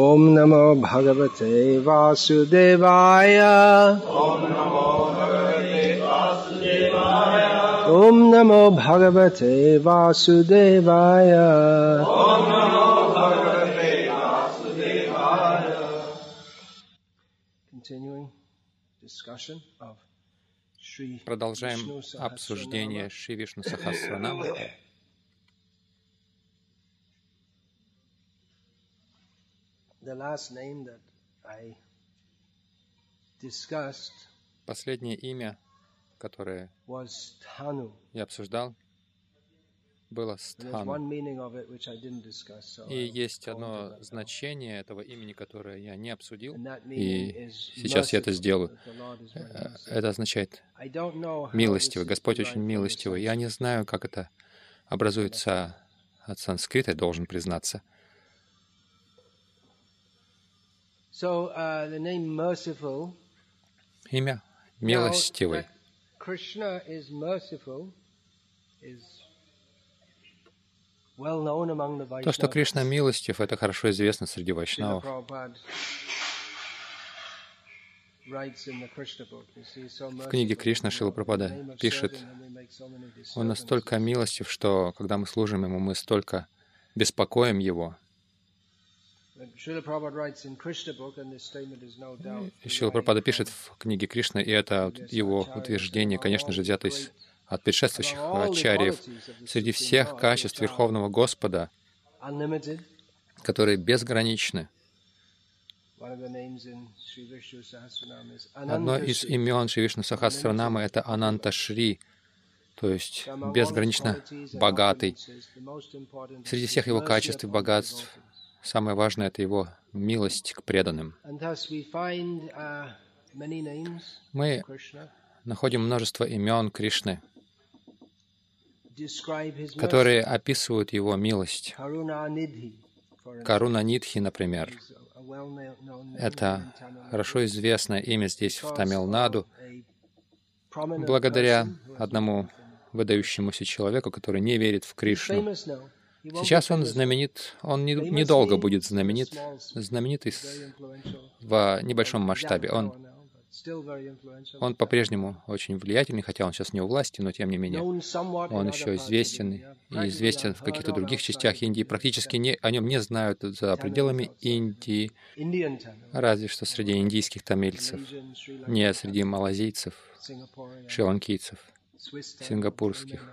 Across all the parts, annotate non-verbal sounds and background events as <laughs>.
ॐ नमो भगवते वासुदेवाय ॐ नमो भगवते वासुदेवाय Continuing discussion of Sri Продолжаем Vishnu Sahasranama. обсуждение Шри Вишну Сахасранама. The last name that I discussed Последнее имя, которое я обсуждал, было Стхану. И есть одно значение этого имени, которое я не обсудил, и сейчас я это сделаю. Э. Это означает милостивый. Господь очень милостивый. Я не знаю, как это образуется от санскрита, должен признаться. So uh, the name merciful. Имя милостивый. that Krishna is merciful is well known among the То, что. Кришна милостив, это хорошо известно среди вайшнавов. В книге Кришна Шила of пишет, Он настолько милостив, что когда мы служим Ему, мы столько беспокоим Его. Шила Прабхупада пишет в книге Кришна, и это его утверждение, конечно же, взято из, от предшествующих ачарьев. Среди всех качеств Верховного Господа, которые безграничны, одно из имен Шри Вишну Сахасранама — это Ананта Шри, то есть безгранично богатый. Среди всех его качеств и богатств самое важное — это его милость к преданным. Uh, Мы находим множество имен Кришны, которые описывают его милость. Каруна Нидхи, например, это хорошо известное имя здесь, в Тамилнаду, благодаря одному выдающемуся человеку, который не верит в Кришну. Сейчас он знаменит, он не- недолго будет знаменит, знаменитый в небольшом масштабе. Он, он по-прежнему очень влиятельный, хотя он сейчас не у власти, но тем не менее. Он еще известен и известен в каких-то других частях Индии. Практически не, о нем не знают за пределами Индии, разве что среди индийских тамильцев, не среди малазийцев, шри-ланкийцев, сингапурских,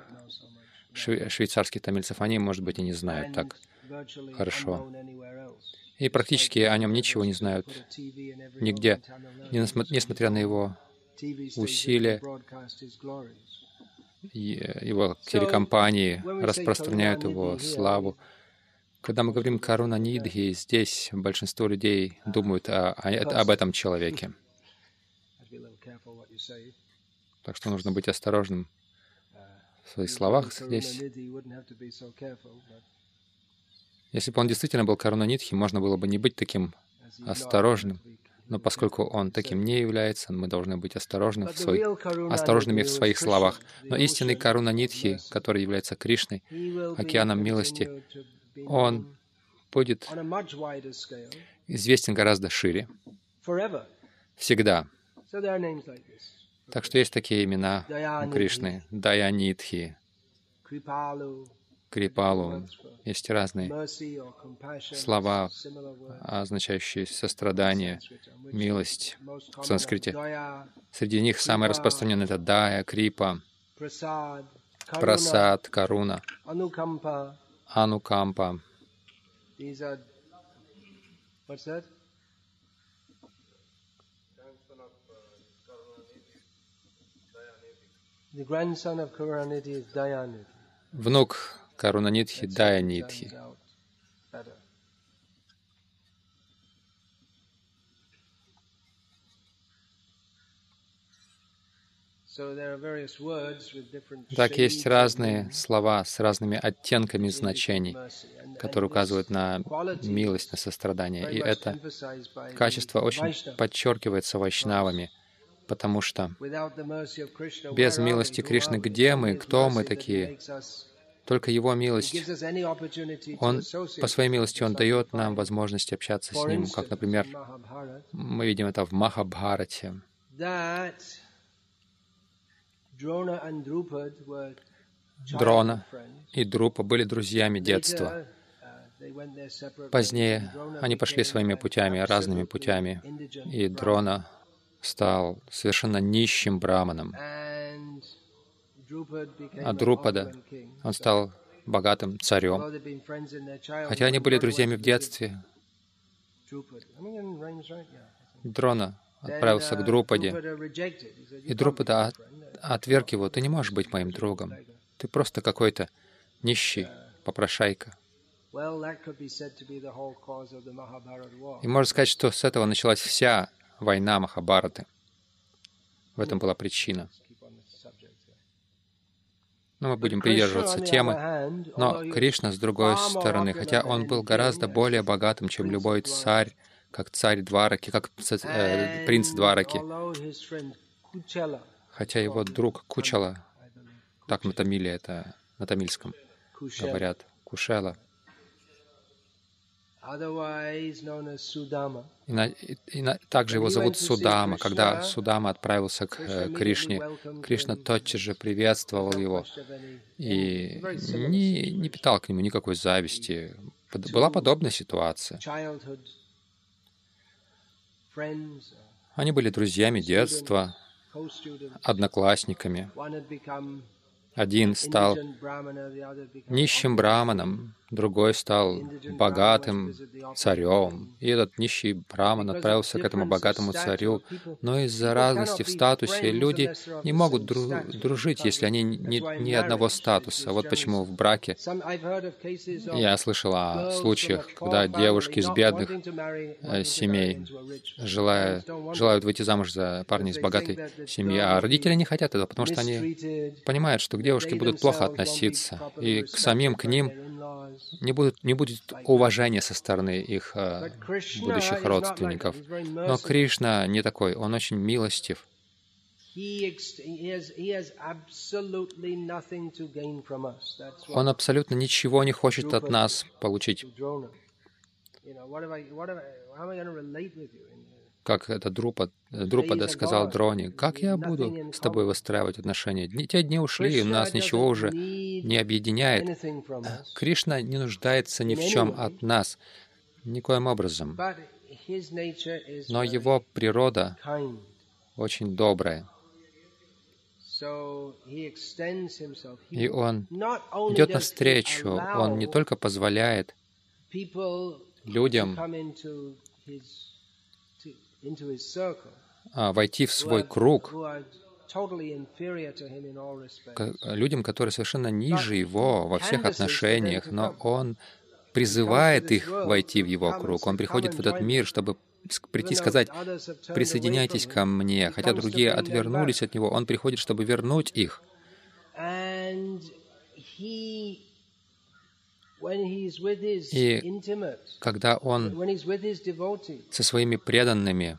шве- тамильцев. Они, может быть, и не знают так. хорошо. И практически о нем ничего не знают нигде, несмотря на его усилия. его телекомпании распространяют его славу. Когда мы говорим Каруна Нидхи, здесь большинство людей думают о- о- об этом человеке. Так что нужно быть осторожным в своих словах здесь. Если бы он действительно был Каруна Нидхи, можно было бы не быть таким осторожным. Но поскольку он таким не является, мы должны быть осторожны в своих, осторожными в своих словах. Но истинный Каруна mercy, который является Кришной, океаном милости, он будет известен гораздо шире, всегда. Так что есть такие имена Кришны. Kripalu, Крипалу. Есть разные слова, означающие сострадание, милость в санскрите. Среди них самое распространенное — это Дая, Крипа, Прасад, Каруна. Анукампа. Words with different Так есть разные слова с разными оттенками значений, которые указывают на милость, на сострадание. И это качество очень подчеркивается вайшнавами, потому что без милости Кришны где мы, кто мы такие? Только Его милость, Он, по своей милости, Он дает нам возможность общаться с Ним, как, например, мы видим это в Махабхарате. Дрона и Друпа были друзьями детства. Позднее они пошли своими путями, разными путями, и Дрона стал совершенно нищим браманом. А Друпада, он стал богатым царем. Хотя они были друзьями в детстве, Дрона отправился к Друпаде, и Друпада отверг его. «Ты не можешь быть моим другом. Ты просто какой-то нищий попрошайка». И можно сказать, что с этого началась вся война Махабараты. В этом была причина. Но мы будем придерживаться темы. Но Кришна, с другой стороны, хотя он был гораздо более богатым, чем любой царь, как царь Двараки, как э, принц Двараки, хотя его друг Кучала, так на Тамиле это, на тамильском говорят, Кушела, также его зовут Судама. Когда Судама отправился к э, Кришне, Кришна тотчас же приветствовал его и не, не питал к нему никакой зависти. Была подобная ситуация. Они были друзьями детства, одноклассниками. Один стал нищим браманом, другой стал богатым царем. И этот нищий браман отправился к этому богатому царю. Но из-за разности в статусе люди не могут дру дружить, если они не, не одного статуса. Вот почему в браке я слышал о случаях, когда девушки из бедных э, семей желая, желают выйти замуж за парня из богатой семьи, а родители не хотят этого, потому что они понимают, что к девушке будут плохо относиться, и к самим к ним не, будет не будет уважения со стороны их э, будущих родственников. Но Кришна не такой, он очень милостив. Он абсолютно ничего не хочет от нас получить как это Друпа, Друпада сказал Дрони, как я буду с тобой выстраивать отношения? Те дни ушли, и нас ничего уже не объединяет. Кришна не нуждается ни в чем от нас, никоим образом. Но его природа очень добрая. И он идет навстречу, он не только позволяет людям войти в свой круг людям, которые совершенно ниже его во всех отношениях, но он призывает их войти в его круг. Он приходит в этот мир, чтобы прийти и сказать, присоединяйтесь ко мне. Хотя другие отвернулись от него, он приходит, чтобы вернуть их. И когда он со своими преданными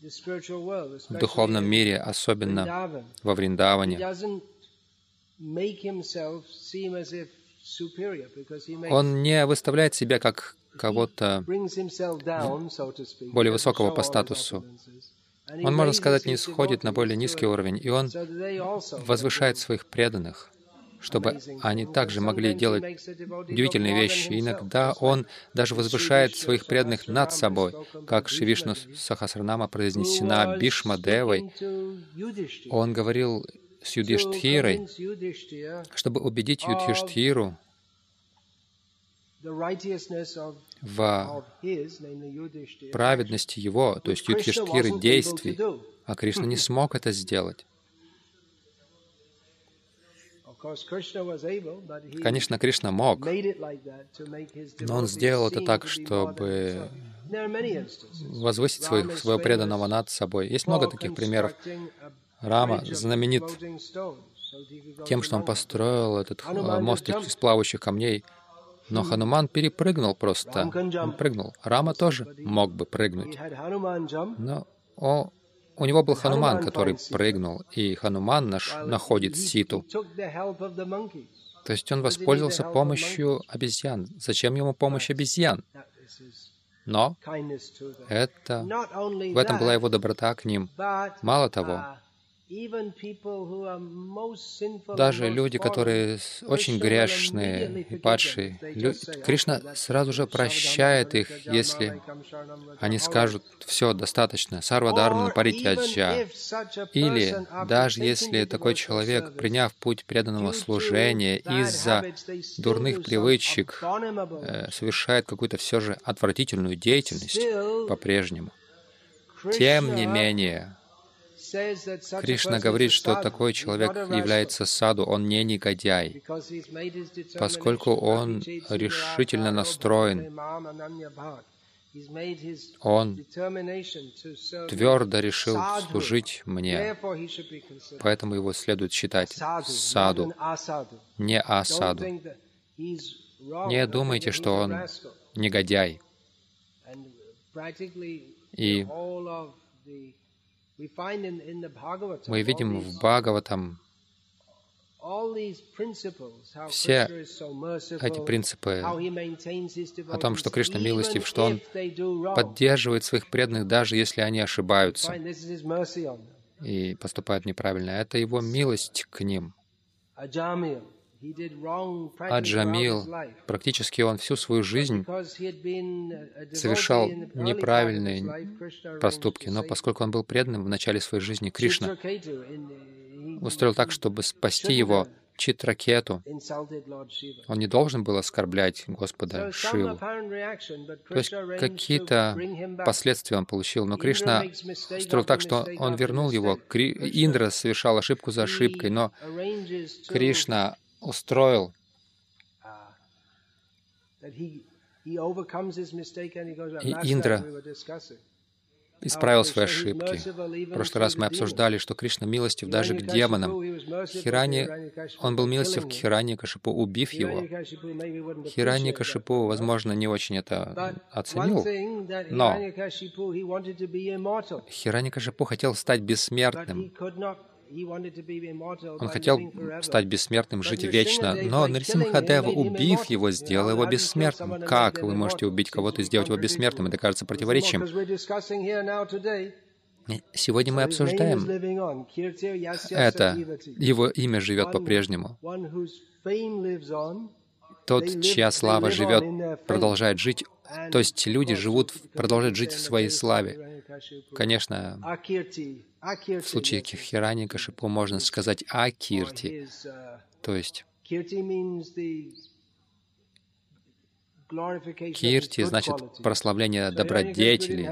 в духовном мире, особенно во Вриндаване, он не выставляет себя как кого-то более высокого по статусу. Он, можно сказать, не сходит на более низкий уровень, и он возвышает своих преданных чтобы они также могли делать удивительные вещи. Иногда он даже возвышает своих преданных над собой, как Шивишну Сахасранама произнесена Бишма Девой. Он говорил с Юдиштхирой, чтобы убедить Юдхиштхиру в праведности его, то есть Юдхиштхиры действий, а Кришна не смог это сделать. Конечно, Кришна мог, но он сделал это так, чтобы возвысить своих, своего преданного над собой. Есть много таких примеров. Рама знаменит тем, что он построил этот мост из плавающих камней, но Хануман перепрыгнул просто. Он прыгнул. Рама тоже мог бы прыгнуть. Но о, у него был Хануман, который прыгнул, и Хануман наш находит ситу. То есть он воспользовался помощью обезьян. Зачем ему помощь обезьян? Но это, в этом была его доброта к ним. Мало того, даже люди, которые очень грешные и падшие, Кришна сразу же прощает их, если они скажут, все, достаточно, сарвадармана паритяджа. Или даже если такой человек, приняв путь преданного служения, из-за дурных привычек э, совершает какую-то все же отвратительную деятельность по-прежнему, тем не менее, Кришна говорит, что такой человек является саду, он не негодяй, поскольку он решительно настроен. Он твердо решил служить мне, поэтому его следует считать саду, не асаду. Не думайте, что он негодяй. И мы видим в Бхагаватам все эти принципы о том, что Кришна милостив, что Он поддерживает своих преданных, даже если они ошибаются и поступают неправильно. Это Его милость к ним. Аджамил, практически он всю свою жизнь совершал неправильные поступки, но поскольку он был преданным в начале своей жизни, Кришна устроил так, чтобы спасти его Читракету. Он не должен был оскорблять Господа Шиву. То есть какие-то последствия он получил, но Кришна строил так, что он вернул его. Индра совершал ошибку за ошибкой, но Кришна устроил. И Индра исправил свои ошибки. В прошлый раз мы обсуждали, что Кришна милостив даже к демонам. Хирани, он был милостив к Хирани Кашипу, убив его. Хирани Кашипу, возможно, не очень это оценил, но Хирани Кашипу хотел стать бессмертным. Он хотел стать бессмертным, жить вечно, но Нарисимхадева, убив его, сделал его бессмертным. Как вы можете убить кого-то и сделать его бессмертным? Это кажется противоречием. Сегодня мы обсуждаем это. Его имя живет по-прежнему. Тот, чья слава живет, продолжает жить, то есть люди живут, продолжают жить в своей славе. Конечно, в случае Хирани Кашипу можно сказать Акирти, то есть Кирти значит прославление добродетелей.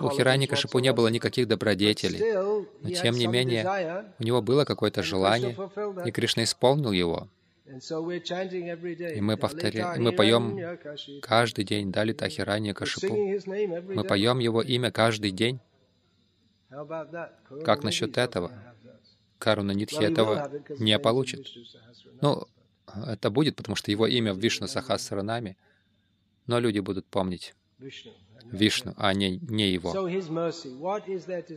У Хирани Кашипу не было никаких добродетелей, но тем не менее у него было какое-то желание, и Кришна исполнил его. И мы, повторяем, мы поем каждый день Дали Тахирани Кашипу. Мы поем его имя каждый день. Как насчет этого? Каруна Нитхи этого не получит. Ну, это будет, потому что его имя в Вишну Сахасранами, но люди будут помнить Вишну, а не, не его.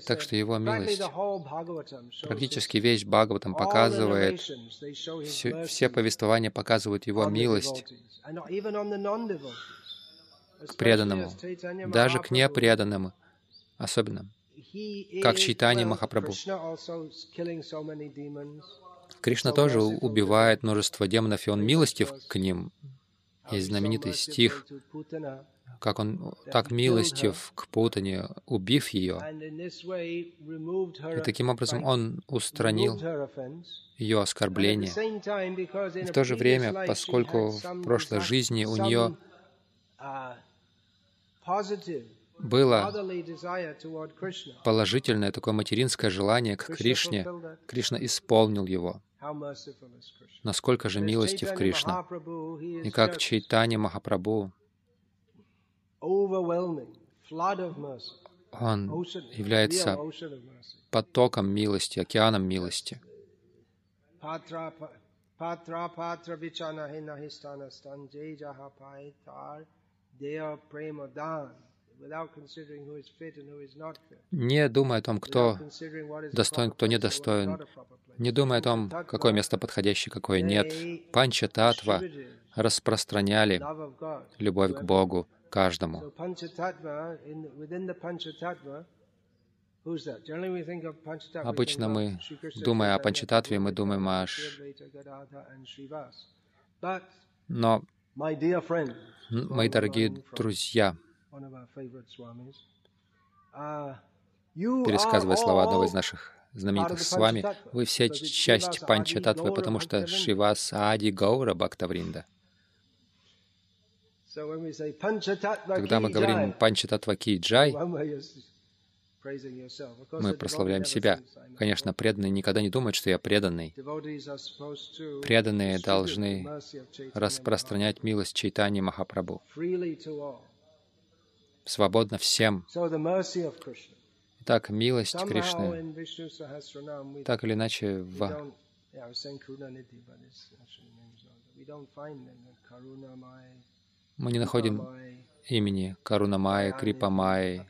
Так что его милость, практически весь Бхагаватам показывает, все, все повествования показывают его милость к преданному, даже к непреданному, особенно, как Чайтани Махапрабху. Кришна тоже убивает множество демонов, и он милостив к ним. Есть знаменитый стих как он так милостив к Путане, убив ее. И таким образом он устранил ее оскорбление. И в то же время, поскольку в прошлой жизни у нее было положительное такое материнское желание к Кришне, Кришна исполнил его. Насколько же милостив Кришна. И как Чайтани Махапрабху, он является потоком милости, океаном милости. не думая о том, кто достоин, кто недостоин, не думая о том, какое место подходящее, какое нет. Панча Татва распространяли любовь к Богу каждому. Обычно мы, думая о Панчататве, мы думаем о... Но, мои дорогие друзья, пересказывая слова одного из наших знаменитых с вами, вы все часть Панчататвы, потому что Шивас Ади Гаура Бхактавринда. Когда мы говорим Панчататва Ки Джай, мы прославляем себя. Конечно, преданные никогда не думают, что я преданный. Преданные должны распространять милость Чайтани Махапрабху. Свободно всем. Итак, милость Кришны, так или иначе, в мы не находим имени Каруна Майи, Крипа Майи.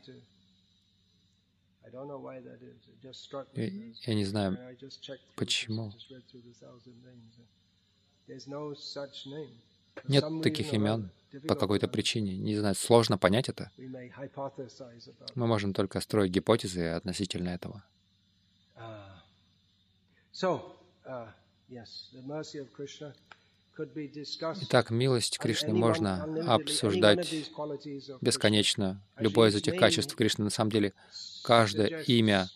Я не знаю, почему. Нет таких имен по какой-то причине. Не знаю, сложно понять это. Мы можем только строить гипотезы относительно этого. Итак, милость Кришны можно обсуждать бесконечно. Любое из этих качеств Кришны, на самом деле, каждое имя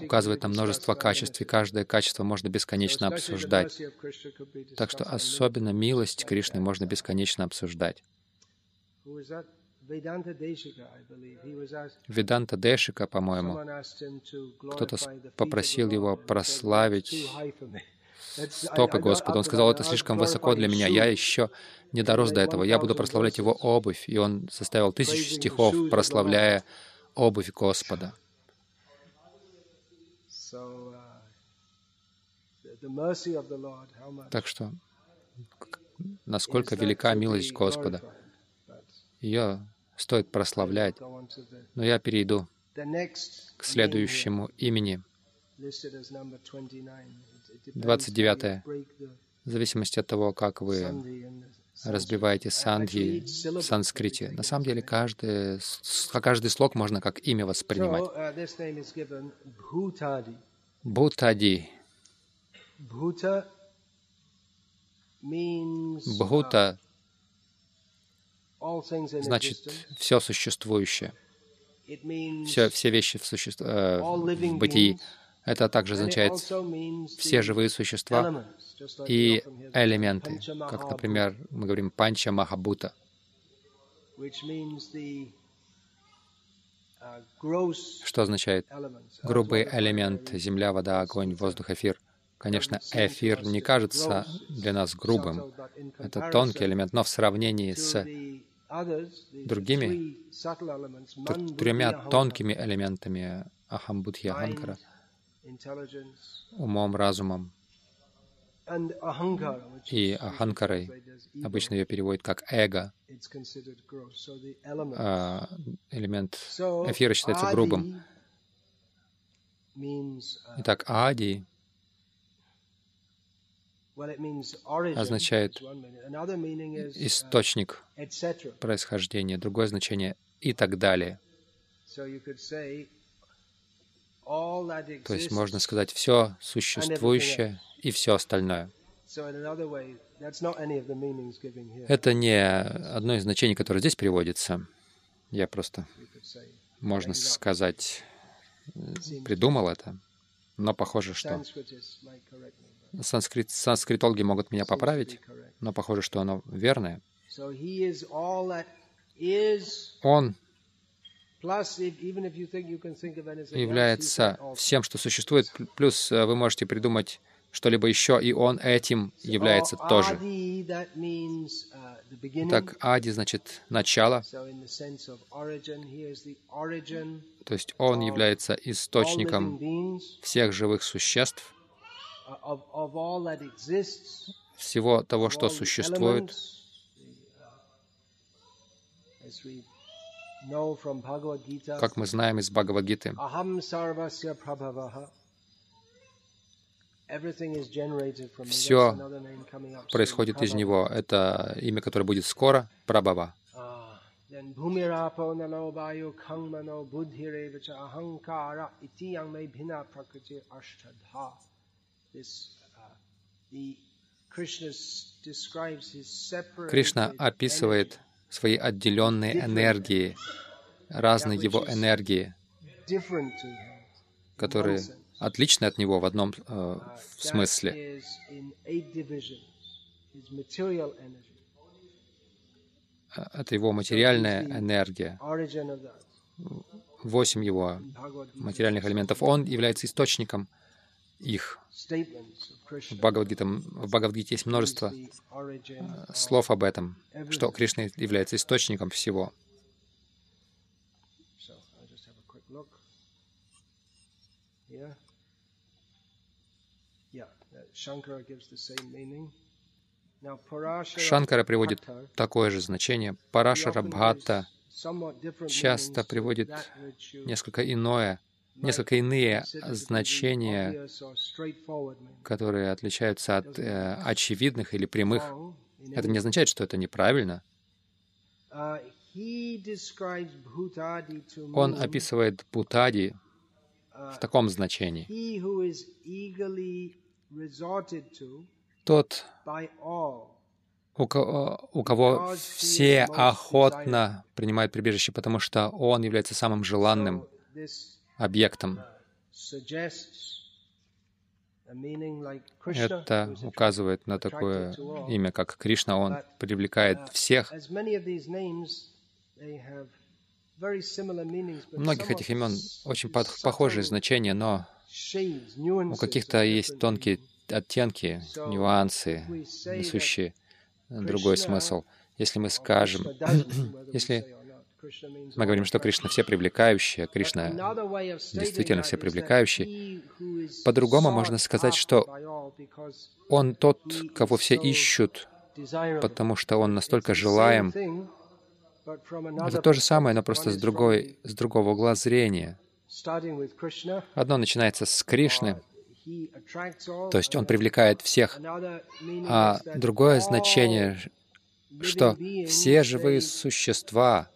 указывает на множество качеств, и каждое качество можно бесконечно обсуждать. Так что особенно милость Кришны можно бесконечно обсуждать. Веданта Дешика, по-моему, кто-то попросил его прославить стопы Господа. Он сказал, это слишком высоко для меня, я еще не дорос до этого, я буду прославлять его обувь. И он составил тысячу стихов, прославляя обувь Господа. Так что, насколько велика милость Господа. Ее стоит прославлять. Но я перейду к следующему имени. 29. В зависимости от того, как вы разбиваете сандхи в санскрите. На самом деле, каждый, каждый слог можно как имя воспринимать. Бхутади. Бхута значит все существующее, все, все вещи в, суще... э, в бытии. Это также означает все живые существа и элементы, как, например, мы говорим панча махабута, что означает грубый элемент — земля, вода, огонь, воздух, эфир. Конечно, эфир не кажется для нас грубым. Это тонкий элемент, но в сравнении с другими тремя тонкими элементами Ахамбудхи Аханкара — умом, разумом и аханкарой. Обычно ее переводят как эго. А элемент эфира считается грубым. Итак, ади означает источник происхождения, другое значение и так далее. То есть можно сказать все существующее и все остальное. Это не одно из значений, которое здесь переводится. Я просто, можно сказать, придумал это, но похоже, что санскрит, санскритологи могут меня поправить, но похоже, что оно верное. Он является всем, что существует, плюс э, вы можете придумать что-либо еще, и он этим является тоже. Uh, так, Ади значит начало. То есть он является источником всех живых существ, uh, всего того, что существует. Как мы знаем из Бхагавадгиты. Все происходит из него. Это имя, которое будет скоро, Прабхава. Кришна описывает свои отделенные энергии, разные его энергии, которые отличны от него в одном э, смысле. Э, это его материальная энергия, восемь его материальных элементов. Он является источником их. В Бхагавадгите, в Бхагавадгите есть множество э, слов об этом, что Кришна является источником всего. Шанкара приводит такое же значение. Парашара Бхатта часто приводит несколько иное, несколько иные значения, которые отличаются от э, очевидных или прямых. Это не означает, что это неправильно. Он описывает Бутади в таком значении. Тот, у кого, у кого все охотно принимают прибежище, потому что он является самым желанным объектом. Это указывает на такое имя, как Кришна. Он привлекает всех. У многих этих имен очень похожие значения, но у каких-то есть тонкие оттенки, нюансы, несущие другой смысл. Если мы скажем, <clears throat> если мы говорим, что Кришна все привлекающий, Кришна действительно все привлекающий, по-другому можно сказать, что Он тот, кого все ищут, потому что Он настолько желаем. Это то же самое, но просто с, другой, с другого угла зрения. Одно начинается с Кришны, то есть он привлекает всех. А другое значение, что все живые существа,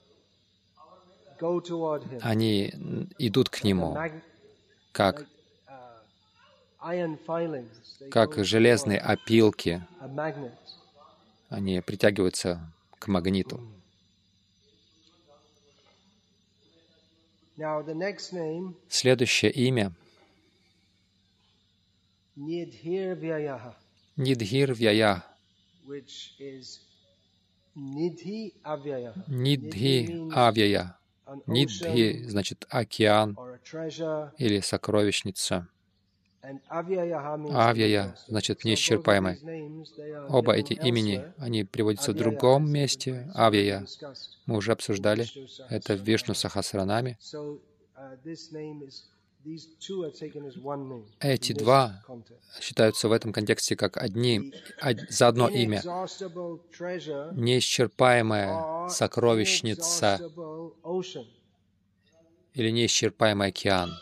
они идут к Нему, как, как железные опилки. Они притягиваются к магниту. Следующее имя — Nidhir Vyaya, Nidhi Авьяя. Нидхи значит океан или сокровищница. Авьяя значит неисчерпаемый. Оба эти имени, они приводятся в другом месте. Авьяя мы уже обсуждали. Это в Вишну Сахасранаме. Эти два считаются в этом контексте как одни, за одно имя. Неисчерпаемая сокровищница или неисчерпаемый океан.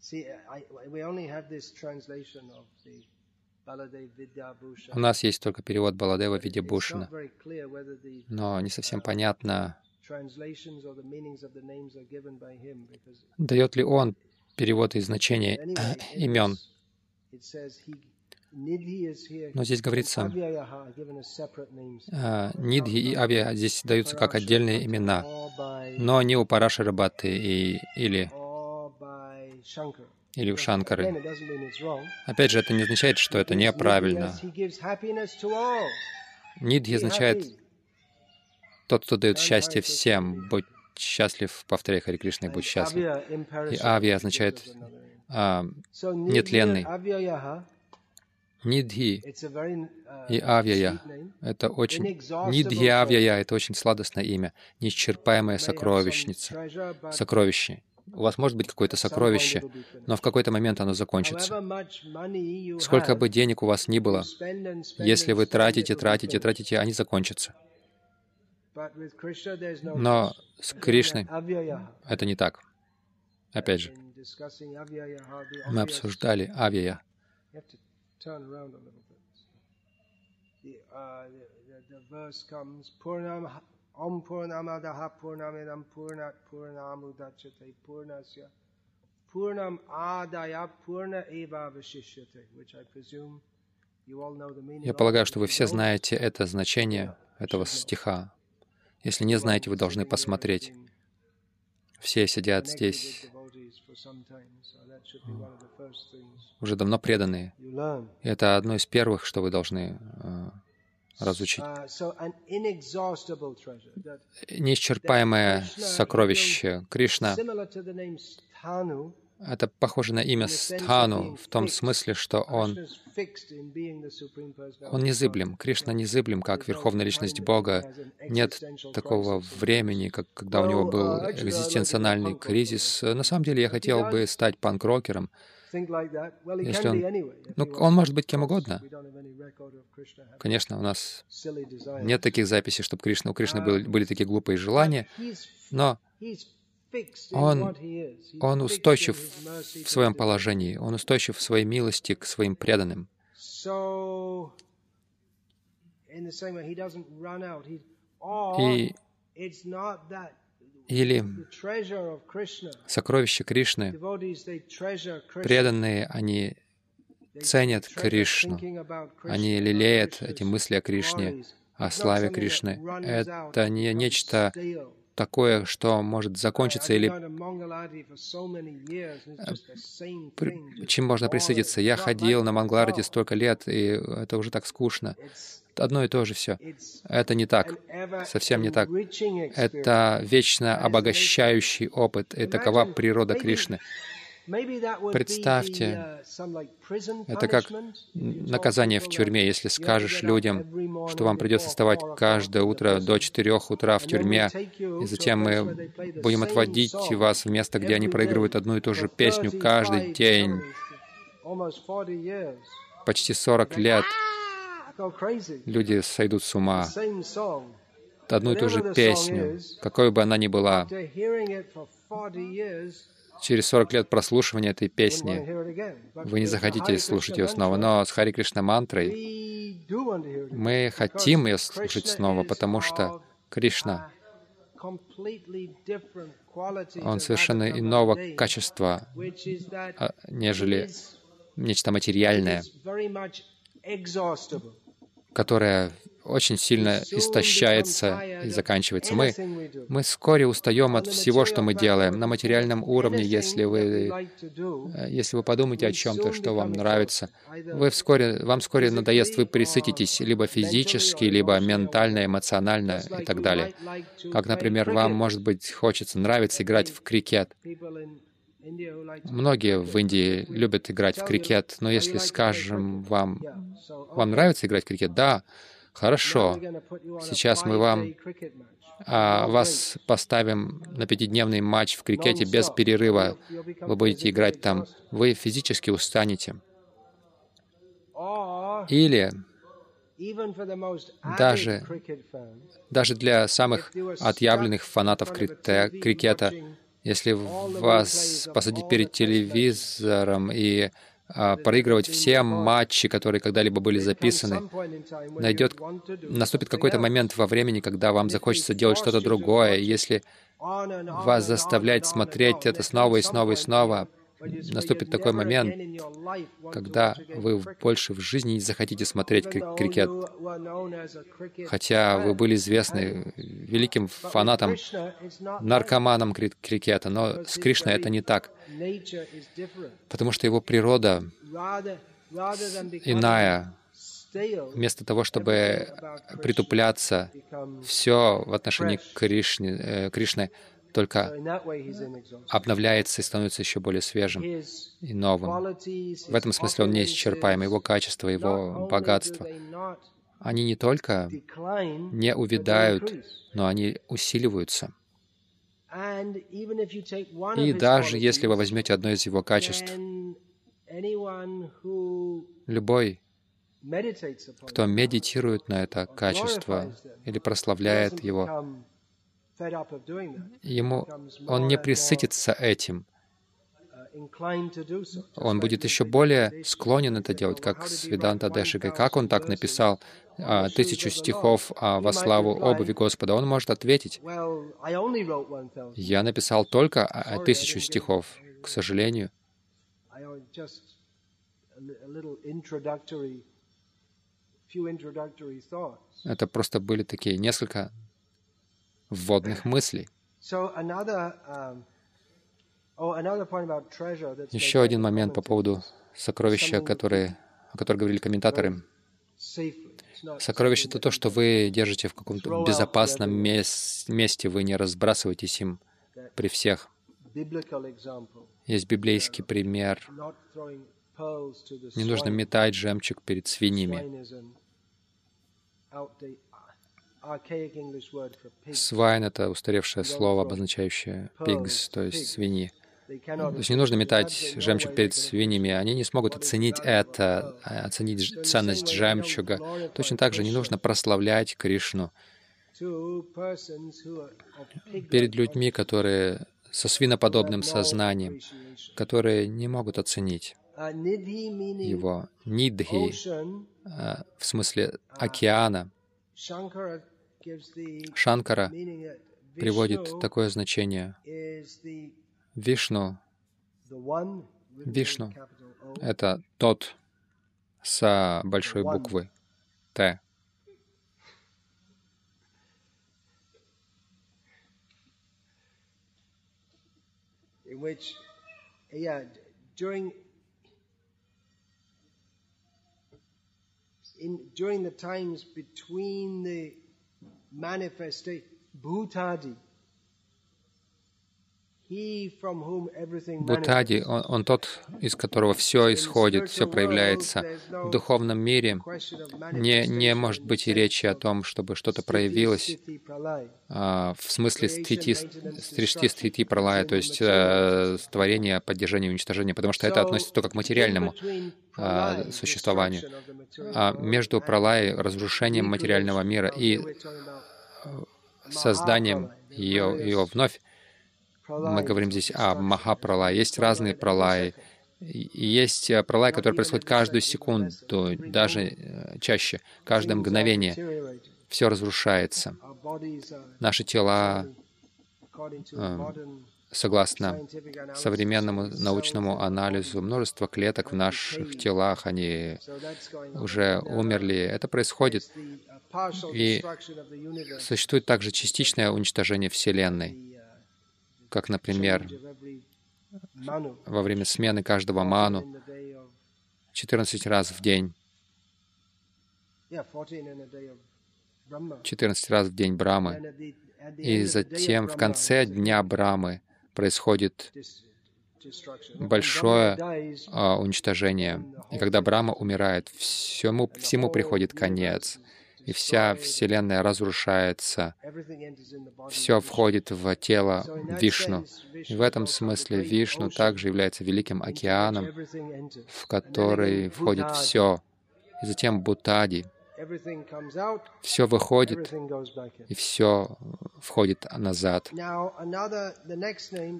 See, I, we only have this translation of the у нас есть только перевод Баладева Видябушина, но не совсем понятно, дает ли он перевод и значение имен. Но здесь говорится, Нидхи и Авиа здесь даются как отдельные имена, но не у Параши Бхатты и, или или у Шанкары. Опять же, это не означает, что это неправильно. Нидхи означает тот, кто дает счастье всем. Будь счастлив, повторяй Хари Кришна, и будь счастлив. И Авья означает а, нетленный. Нидхи и Авьяя — это очень... Нидхи Авьяя — это очень сладостное имя, неисчерпаемая сокровищница, сокровище у вас может быть какое-то сокровище, но в какой-то момент оно закончится. Сколько бы денег у вас ни было, если вы тратите, тратите, тратите, они закончатся. Но с Кришной это не так. Опять же, мы обсуждали авьяя. Om Purnamadaha Purnamidam Purnat Purnamudachate Purnasya Purnam Adaya Purna Eva Vishishyate, which I presume Я полагаю, что вы все знаете это значение этого стиха. Если не знаете, вы должны посмотреть. Все сидят здесь уже давно преданные. И это одно из первых, что вы должны э, разучить. Неисчерпаемое сокровище Кришна — это похоже на имя Стхану в том смысле, что он, он незыблем. Кришна незыблем, как Верховная Личность Бога. Нет такого времени, как когда у него был экзистенциональный кризис. На самом деле я хотел бы стать панк-рокером, если он, ну, он может быть кем угодно. Конечно, у нас нет таких записей, чтобы Кришна, у Кришны были, были такие глупые желания, но он, он устойчив в своем положении, он устойчив в своей милости к своим преданным. И или сокровища Кришны, преданные, они ценят Кришну, они лелеют эти мысли о Кришне, о славе Кришны. Это не нечто такое, что может закончиться или чем можно присытиться. Я ходил на Манглараде столько лет, и это уже так скучно. Одно и то же все. Это не так. Совсем не так. Это вечно обогащающий опыт, и такова природа Кришны. Представьте, uh, это как наказание в тюрьме, если скажешь людям, что вам придется вставать каждое утро до 4 утра в тюрьме, и затем мы будем отводить вас в место, где они проигрывают одну и ту же песню каждый день. Почти 40 лет люди сойдут с ума. Одну и ту же песню, какой бы она ни была, через 40 лет прослушивания этой песни вы не захотите слушать ее снова. Но с Хари Кришна мантрой мы хотим ее слушать снова, потому что Кришна, он совершенно иного качества, а, нежели нечто материальное, которое очень сильно истощается и заканчивается. Мы, мы вскоре устаем от всего, что мы делаем. На материальном уровне, если вы, э, если вы подумаете о чем-то, что вам нравится, вы вскоре, вам вскоре надоест, вы присытитесь либо физически, либо ментально, эмоционально и так далее. Как, например, вам, может быть, хочется, нравится играть в крикет. Многие в Индии любят играть в крикет, но если, скажем, вам, вам нравится играть в крикет, да, Хорошо, сейчас мы вам а, вас поставим на пятидневный матч в крикете без перерыва. Вы будете играть там. Вы физически устанете. Или даже, даже для самых отъявленных фанатов крикета, если вас посадить перед телевизором и а, проигрывать все матчи, которые когда-либо были записаны. Найдет, наступит какой-то момент во времени, когда вам захочется делать что-то другое. Если вас заставлять смотреть это снова и снова и снова, наступит такой момент, когда вы больше в жизни не захотите смотреть крикет. Хотя вы были известны великим фанатом, наркоманом крикета, но с Кришной это не так. Потому что его природа иная. Вместо того, чтобы притупляться, все в отношении Кришны, э, Кришны только обновляется и становится еще более свежим и новым. В этом смысле он неисчерпаем. Его качество, его богатство, они не только не увядают, но они усиливаются. И даже если вы возьмете одно из его качеств, любой, кто медитирует на это качество или прославляет его, ему он не присытится этим. Он будет еще более склонен это делать, как Свиданта Дешика. Как он так написал а, тысячу стихов а, во славу обуви Господа? Он может ответить, я написал только а, тысячу стихов, к сожалению. Это просто были такие несколько вводных мыслей. Um, oh, Еще один момент по поводу сокровища, которые, о котором говорили комментаторы. Сокровище — это то, что вы держите в каком-то безопасном месте, вы не разбрасываетесь им при всех. Есть библейский пример. Не нужно метать жемчуг перед свиньями. Свайн — это устаревшее слово, обозначающее pigs, то есть свиньи. То есть не нужно метать жемчуг перед свиньями, они не смогут оценить это, а, оценить ценность жемчуга. Точно так же не нужно прославлять Кришну. Перед людьми, которые со свиноподобным сознанием, которые не могут оценить его. Нидхи, а, в смысле океана, Шанкара приводит такое значение. Вишну, Вишну — это тот с большой буквы Т. in which, yeah, during in, during the times between the manifestation, Bhutadi, Бутади, он, он тот, из которого все исходит, все проявляется. В духовном мире не, не может быть и речи о том, чтобы что-то проявилось а, в смысле стрити, стришти, стрити, пралая, то есть а, творение, поддержание, уничтожение, потому что это относится только к материальному а, существованию. А между пралай, разрушением материального мира и созданием ее, ее вновь, мы говорим здесь о Махапралае. Есть разные пралаи. И есть э, пралай, который происходит каждую секунду, даже э, чаще, каждое мгновение. Все разрушается. Наши тела, э, согласно современному научному анализу, множество клеток в наших телах, они уже умерли. Это происходит. И существует также частичное уничтожение Вселенной как, например, во время смены каждого ману 14 раз в день, 14 раз в день Брамы, и затем в конце дня Брамы происходит большое а, уничтожение. И когда Брама умирает, всему, всему приходит конец и вся Вселенная разрушается, все входит в тело Вишну. И в этом смысле Вишну также является великим океаном, в который входит все. И затем Бутади. Все выходит, и все входит назад.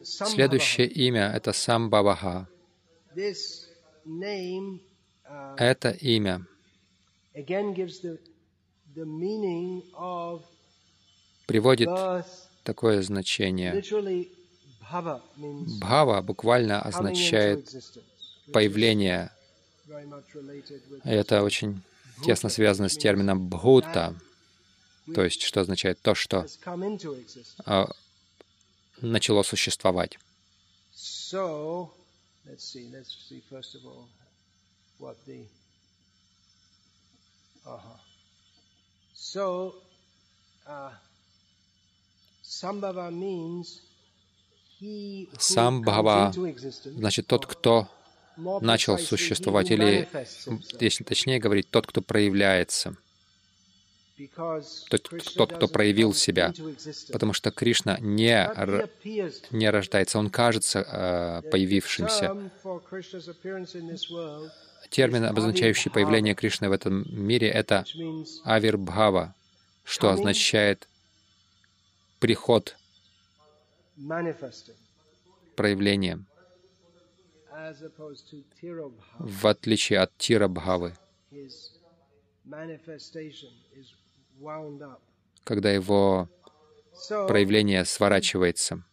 Следующее имя — это Самбаваха. Это имя приводит такое значение. Бхава буквально означает появление. это очень тесно связано с термином бхута, то есть что означает то, что а, начало существовать. Uh-huh. So, uh, Sambhava means Самбхава значит тот, кто начал существовать, или, если точнее говорить, тот, кто проявляется. тот, тот, кто проявил себя, потому что Кришна не, не рождается, он кажется э, появившимся. Термин, обозначающий появление Кришны в этом мире, это авирбхава, что означает приход, проявление, в отличие от тирабхавы, когда его проявление сворачивается.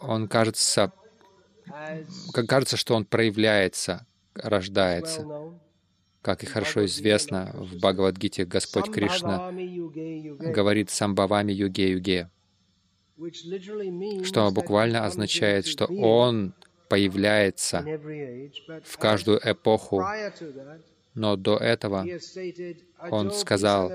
Он кажется, как кажется, что он проявляется, рождается. Как и хорошо известно, в Бхагавадгите Господь Кришна говорит «самбавами юге-юге», что буквально означает, что Он появляется в каждую эпоху, но до этого он сказал,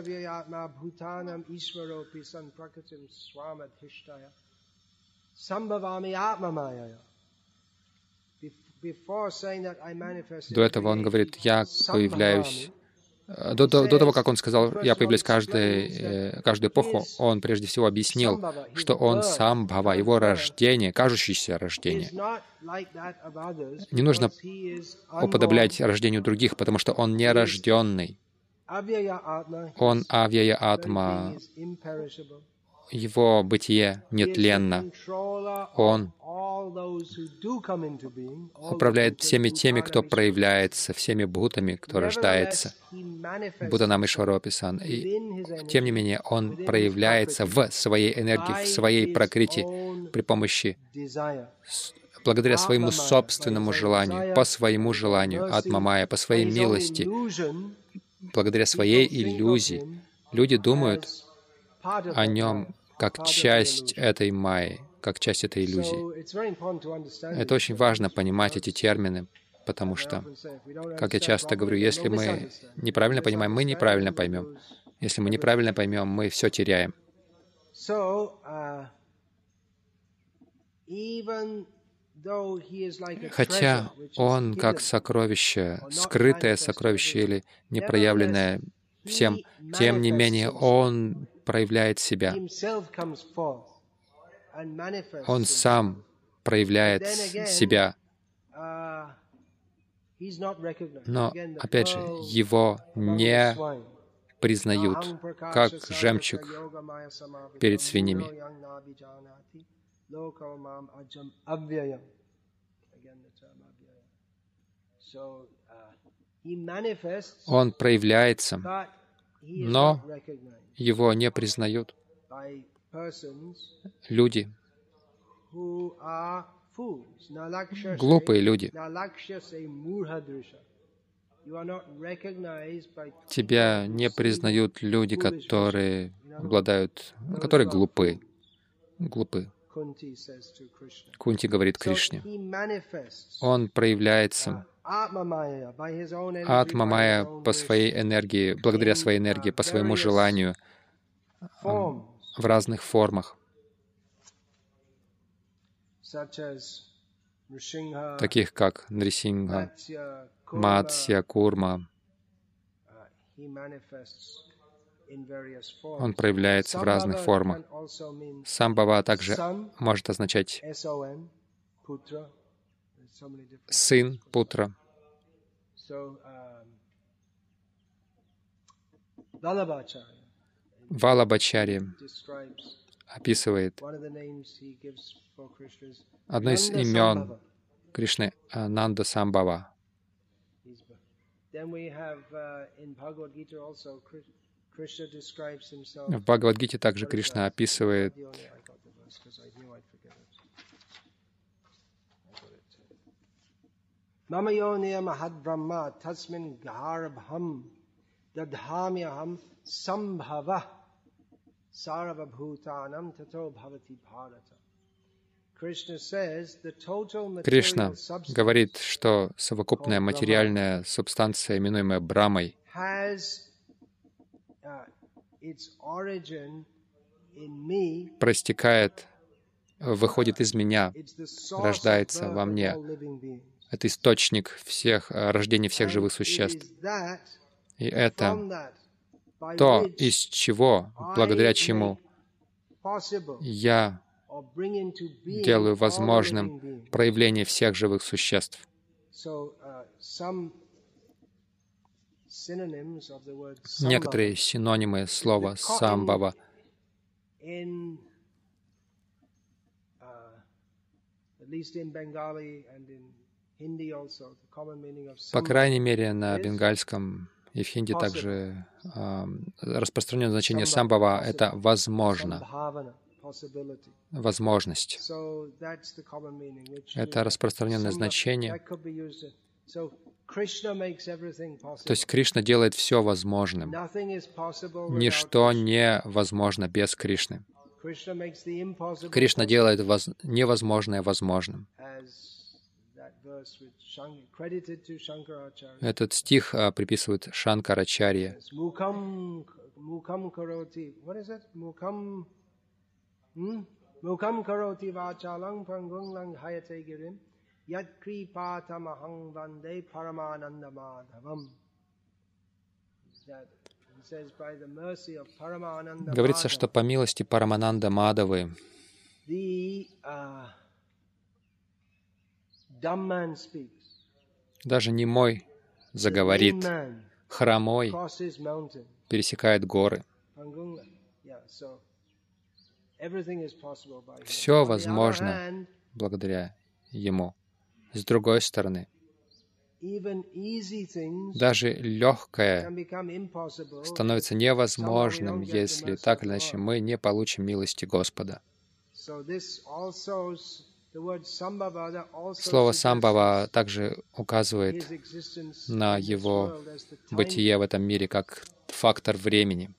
до этого он говорит, я появляюсь до, до, до того, как он сказал, я появляюсь каждый, э, каждую эпоху, он прежде всего объяснил, что он сам Бхава, его рождение, кажущееся рождение. Не нужно уподоблять рождению других, потому что он нерожденный. Он авьяя атма, его бытие нетленно. Он управляет всеми теми, кто проявляется, всеми бхутами, кто рождается. Будданам Ишварописан. И тем не менее, он проявляется в своей энергии, в своей прокрити при помощи благодаря своему собственному желанию, по своему желанию, от Мамая, по своей милости, благодаря своей иллюзии. Люди думают о нем как часть этой майи, как часть этой иллюзии. Это очень важно понимать эти термины, потому что, как я часто говорю, если мы неправильно понимаем, мы неправильно поймем. Если мы неправильно поймем, мы все теряем. Хотя он как сокровище, скрытое сокровище или непроявленное всем, тем не менее он проявляет себя. Он сам проявляет себя. Но, опять же, его не признают, как жемчуг перед свиньями. Он проявляется, но его не признают люди, глупые люди. Тебя не признают люди, которые обладают, которые глупы, глупы. Кунти говорит Кришне. Он проявляется Атма Майя по своей энергии, благодаря своей энергии, по своему желанию, в разных формах, таких как Нрисингха, Матсья, Курма. Он проявляется в разных формах. Сам Бава также может означать сын, путра. Валабачари описывает одно из имен Кришны — Нанда Самбава. В Бхагавадгите также Кришна описывает Mahad brahma tasmin garbham dadhamyaham sambhava sarvabhutanam tato bhavati bharata. Кришна говорит, что совокупная материальная субстанция, именуемая Брамой, простекает, выходит из меня, рождается во мне. Это источник всех, э, рождения всех живых существ. И это то, из чего, благодаря чему я делаю возможным проявление всех живых существ. Некоторые синонимы слова «самбава» по крайней мере, на бенгальском и в хинди также э, распространенное значение самбава — это «возможно», возможность. Это распространенное значение. То есть Кришна делает все возможным. Ничто невозможно без Кришны. Кришна делает воз... невозможное возможным. Этот стих а, приписывают Шанкарачарье. Мукам кароти. Вачалам пангунлам хаяте гирим. Яд крипатамахам ванде парамананда мадхавам. Говорится, что по милости Парамананда Мадавы даже не мой заговорит, хромой пересекает горы. Все возможно благодаря Ему. С другой стороны, даже легкое становится невозможным, если так или иначе мы не получим милости Господа. Слово «самбава» также указывает на его бытие в этом мире как фактор времени.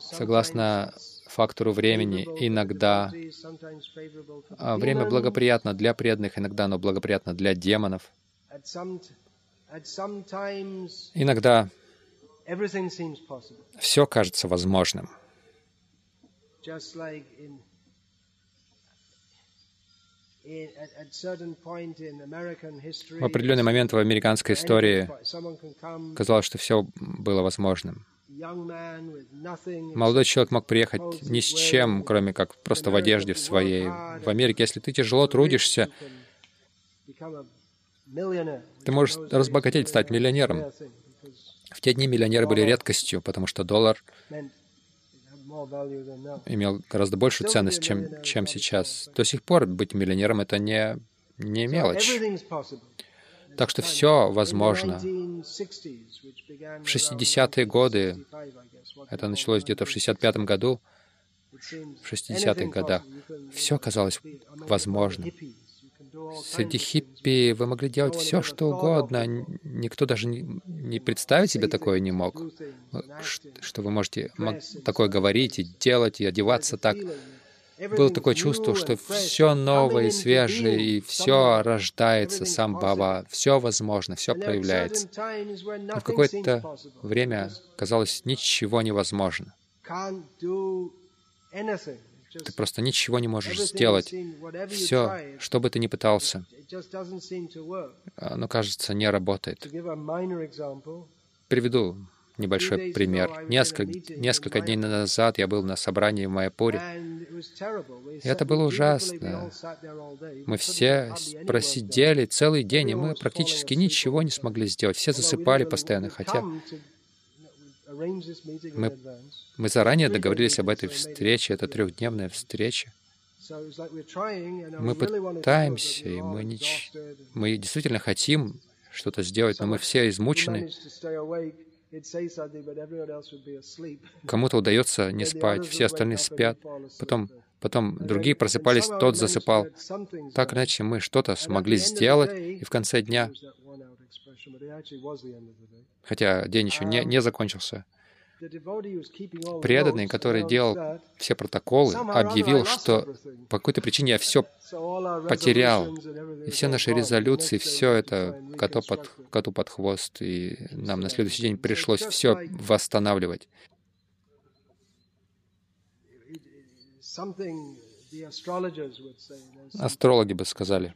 Согласно фактору времени, иногда а, время благоприятно для преданных, иногда оно благоприятно для демонов. Иногда все кажется возможным. В определенный момент в американской истории казалось, что все было возможным. Молодой человек мог приехать ни с чем, кроме как просто в одежде в своей. В Америке, если ты тяжело трудишься, ты можешь разбогатеть, стать миллионером. В те дни миллионеры были редкостью, потому что доллар имел гораздо большую ценность, чем, чем сейчас. До сих пор быть миллионером — это не, не мелочь. Так что все возможно. В 60-е годы, это началось где-то в 65-м году, в 60-х годах, все казалось возможным. Среди хиппи вы могли делать все, что угодно. Никто даже не представить себе такое не мог, что вы можете такое говорить и делать, и одеваться так было такое чувство, что все новое и свежее, и все рождается сам Баба, все возможно, все проявляется. Но в какое-то время казалось, ничего невозможно. Ты просто ничего не можешь сделать. Все, что бы ты ни пытался, оно, кажется, не работает. Приведу небольшой пример. Несколько, несколько дней назад я был на собрании в Майяпуре. И это было ужасно. Мы все просидели целый день, и мы практически ничего не смогли сделать. Все засыпали постоянно, хотя мы, мы заранее договорились об этой встрече, это трехдневная встреча. Мы пытаемся, и мы, не, мы действительно хотим что-то сделать, но мы все измучены. Кому-то <laughs> удается не спать, все остальные спят. Потом, потом другие просыпались, тот засыпал. Так иначе мы что-то смогли сделать, и в конце дня, хотя день еще не, не закончился, преданный, который делал все протоколы, объявил, что по какой-то причине я все потерял. И все наши резолюции, все это коту под, коту под хвост, и нам на следующий день пришлось все восстанавливать. Астрологи бы сказали,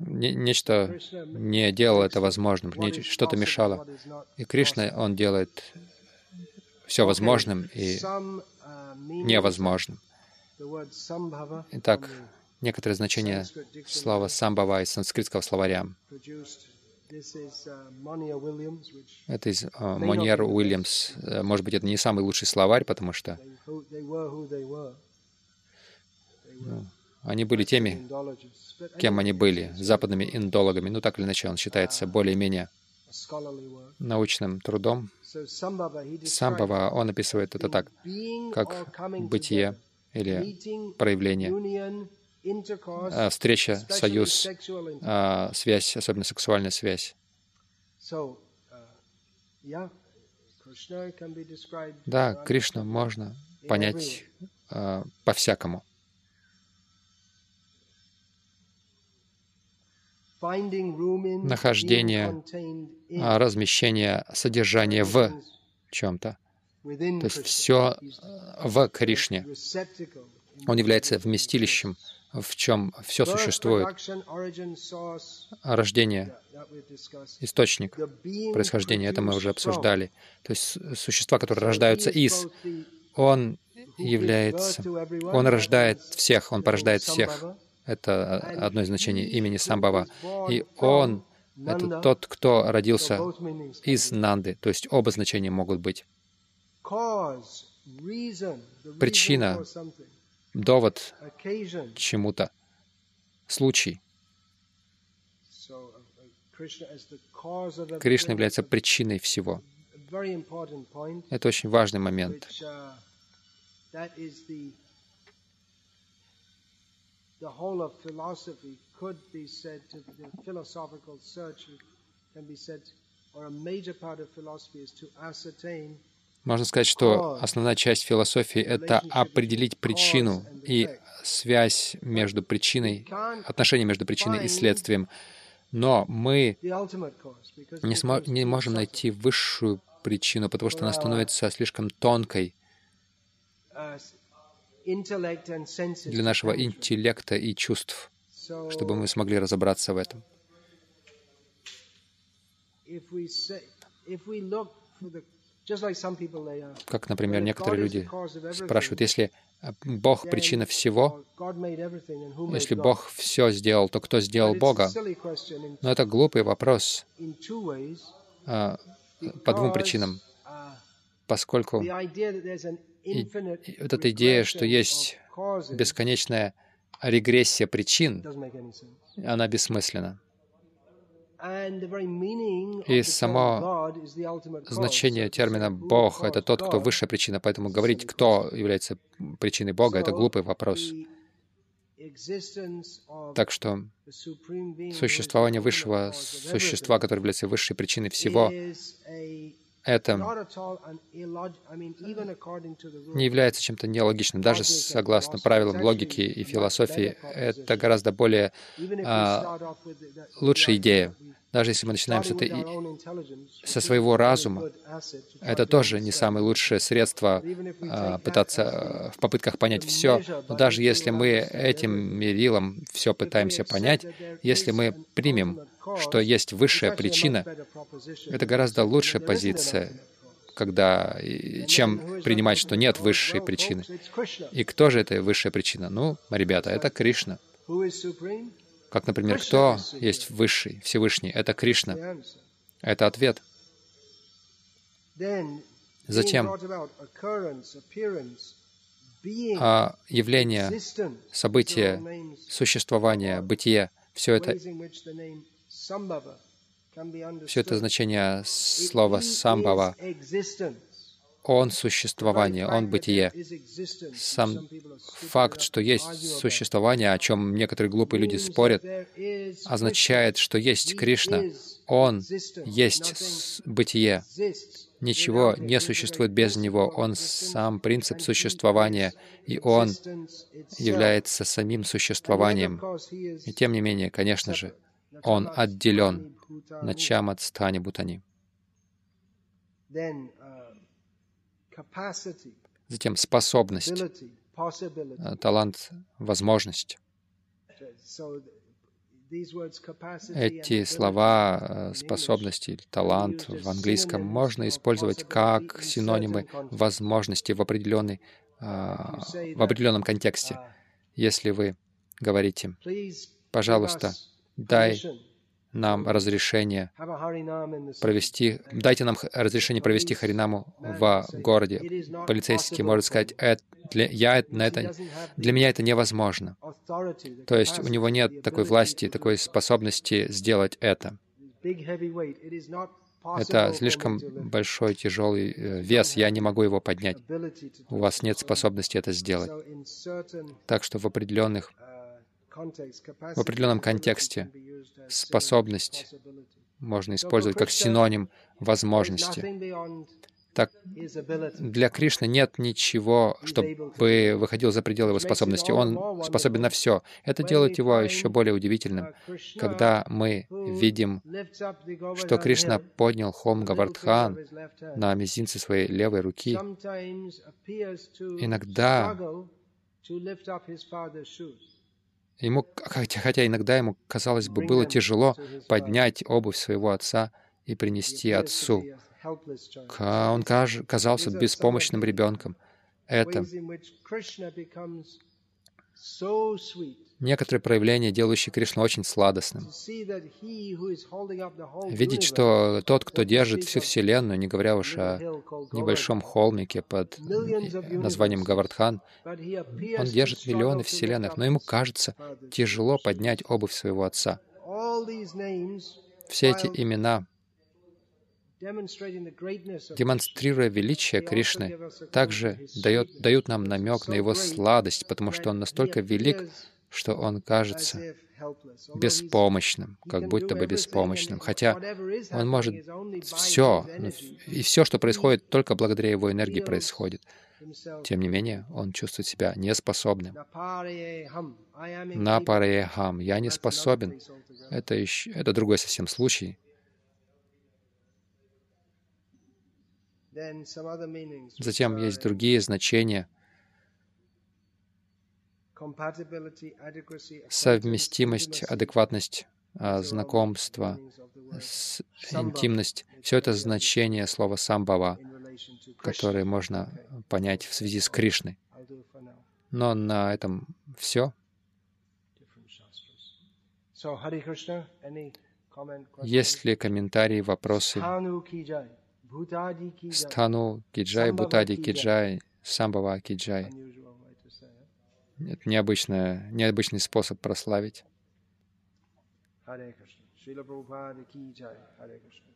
не- нечто не делало это возможным, что-то мешало. И Кришна, Он делает все возможным и невозможным. Итак, некоторые значения слова «самбава» из санскритского словаря. Это из э, Моньер Уильямс. Э, Может быть, это не самый лучший словарь, потому что они были теми, кем они были, западными индологами. Ну, так или иначе, он считается более-менее научным трудом. Самбава, он описывает это так, как бытие или проявление, э, встреча, союз, э, связь, особенно сексуальная связь. Да, Кришну можно понять э, по-всякому. Нахождение, А размещение, содержание в чем-то. То есть все He's в Кришне. Он является вместилищем, в чем все существует. Рождение, источник, происхождение, это мы уже обсуждали. То есть существа, которые рождаются из, он является, он рождает всех, он порождает всех. Это одно из значений имени Самбава. И он — это тот, кто родился из. Нанды. То есть оба значения могут быть. Причина. Довод чему-то. Случай. Uh, uh, Кришна является причиной всего. Это очень важный момент. which uh, that is the whole of philosophy could be said to the philosophical search can be said, or a major part of philosophy is to ascertain Можно сказать, что основная часть философии — это определить причину и связь между причиной, отношения между причиной и следствием. Но мы не, смо- не можем найти высшую причину, потому что она становится слишком тонкой для нашего интеллекта и чувств, чтобы мы смогли разобраться в этом. Как, например, if некоторые люди спрашивают, если э, Бог — причина всего, если? Бог все сделал, то кто сделал Бога? Но это глупый вопрос а, по двум причинам. uh, Поскольку и- и вот эта идея, что есть бесконечная регрессия причин, она бессмысленна. И само. Значение термина «Бог» — это тот, кто высшая причина, поэтому говорить, кто является причиной Бога, это глупый вопрос. Так что существование высшего существа, которое является высшей причиной всего, это не является чем-то нелогичным. Даже согласно правилам логики и философии, это гораздо более а, лучшая идея. Даже если мы начинаем с этой со своего разума, это тоже не самое лучшее средство а, пытаться а, в попытках понять все. Но даже если мы этим мерилом все пытаемся понять, если мы примем, что есть высшая причина, это гораздо лучшая позиция, когда, чем принимать, что нет высшей причины. И кто же эта высшая причина? Ну, ребята, это Кришна. Как, например, кто есть высший, Всевышний? Это Кришна. Это ответ. Затем, а явление, событие, существование, бытие, все это, все это значение слова «самбава». Он существование, он бытие. Сам факт, что есть существование, о чем некоторые глупые люди спорят, означает, что есть Кришна. Он есть бытие. Ничего не существует без Него. Он сам принцип существования, и Он является самим существованием. И тем не менее, конечно же, Он отделен. Начам от стани бутани. Затем способность, э, талант, возможность. Эти слова, способности, талант в английском можно использовать как синонимы возможности в, определенной, в определенном контексте. Если вы говорите, пожалуйста, дай нам разрешение провести, дайте нам разрешение провести Харинаму в городе. Полицейский может сказать, э, для, я на это, для меня это невозможно. То есть у него нет такой власти, такой способности сделать это. Это слишком большой, тяжелый э, вес, я не могу его поднять. У вас нет способности это сделать. Так что в определенных в определенном контексте способность можно использовать как синоним возможности. Так, для Кришны нет ничего, чтобы выходило за пределы его способности. Он способен на все. Это делает его еще более удивительным. Когда мы видим, что Кришна поднял холм Гавардхан на мизинце своей левой руки, иногда Ему, хотя, хотя иногда ему, казалось бы, было тяжело поднять обувь своего отца и принести отцу. Он казался беспомощным ребенком. Это некоторые проявления, делающие Кришну очень сладостным. Видеть, что тот, кто держит всю Вселенную, не говоря уж о небольшом холмике под названием Гавардхан, он держит миллионы Вселенных, но ему кажется тяжело поднять обувь своего отца. Все эти имена демонстрируя величие Кришны, также дает, дают нам намек на его сладость, потому что он настолько велик, что он кажется беспомощным, как будто бы беспомощным. Хотя он может все, и все, что происходит, только благодаря его энергии происходит. Тем не менее, он чувствует себя неспособным. На парехам. Я не способен. Это, еще, это другой совсем случай. Затем есть другие значения. Совместимость, адекватность, а, знакомство, интимность — все это значение слова «самбава», которое можно понять в связи с Кришной. Но на этом все. Есть ли комментарии, вопросы? Стану Киджай, Бутади Киджай, Самбава Киджай. Это необычное, необычный способ прославить. Hare Krishna. Srila Prabhupada ki jai. Hare Krishna.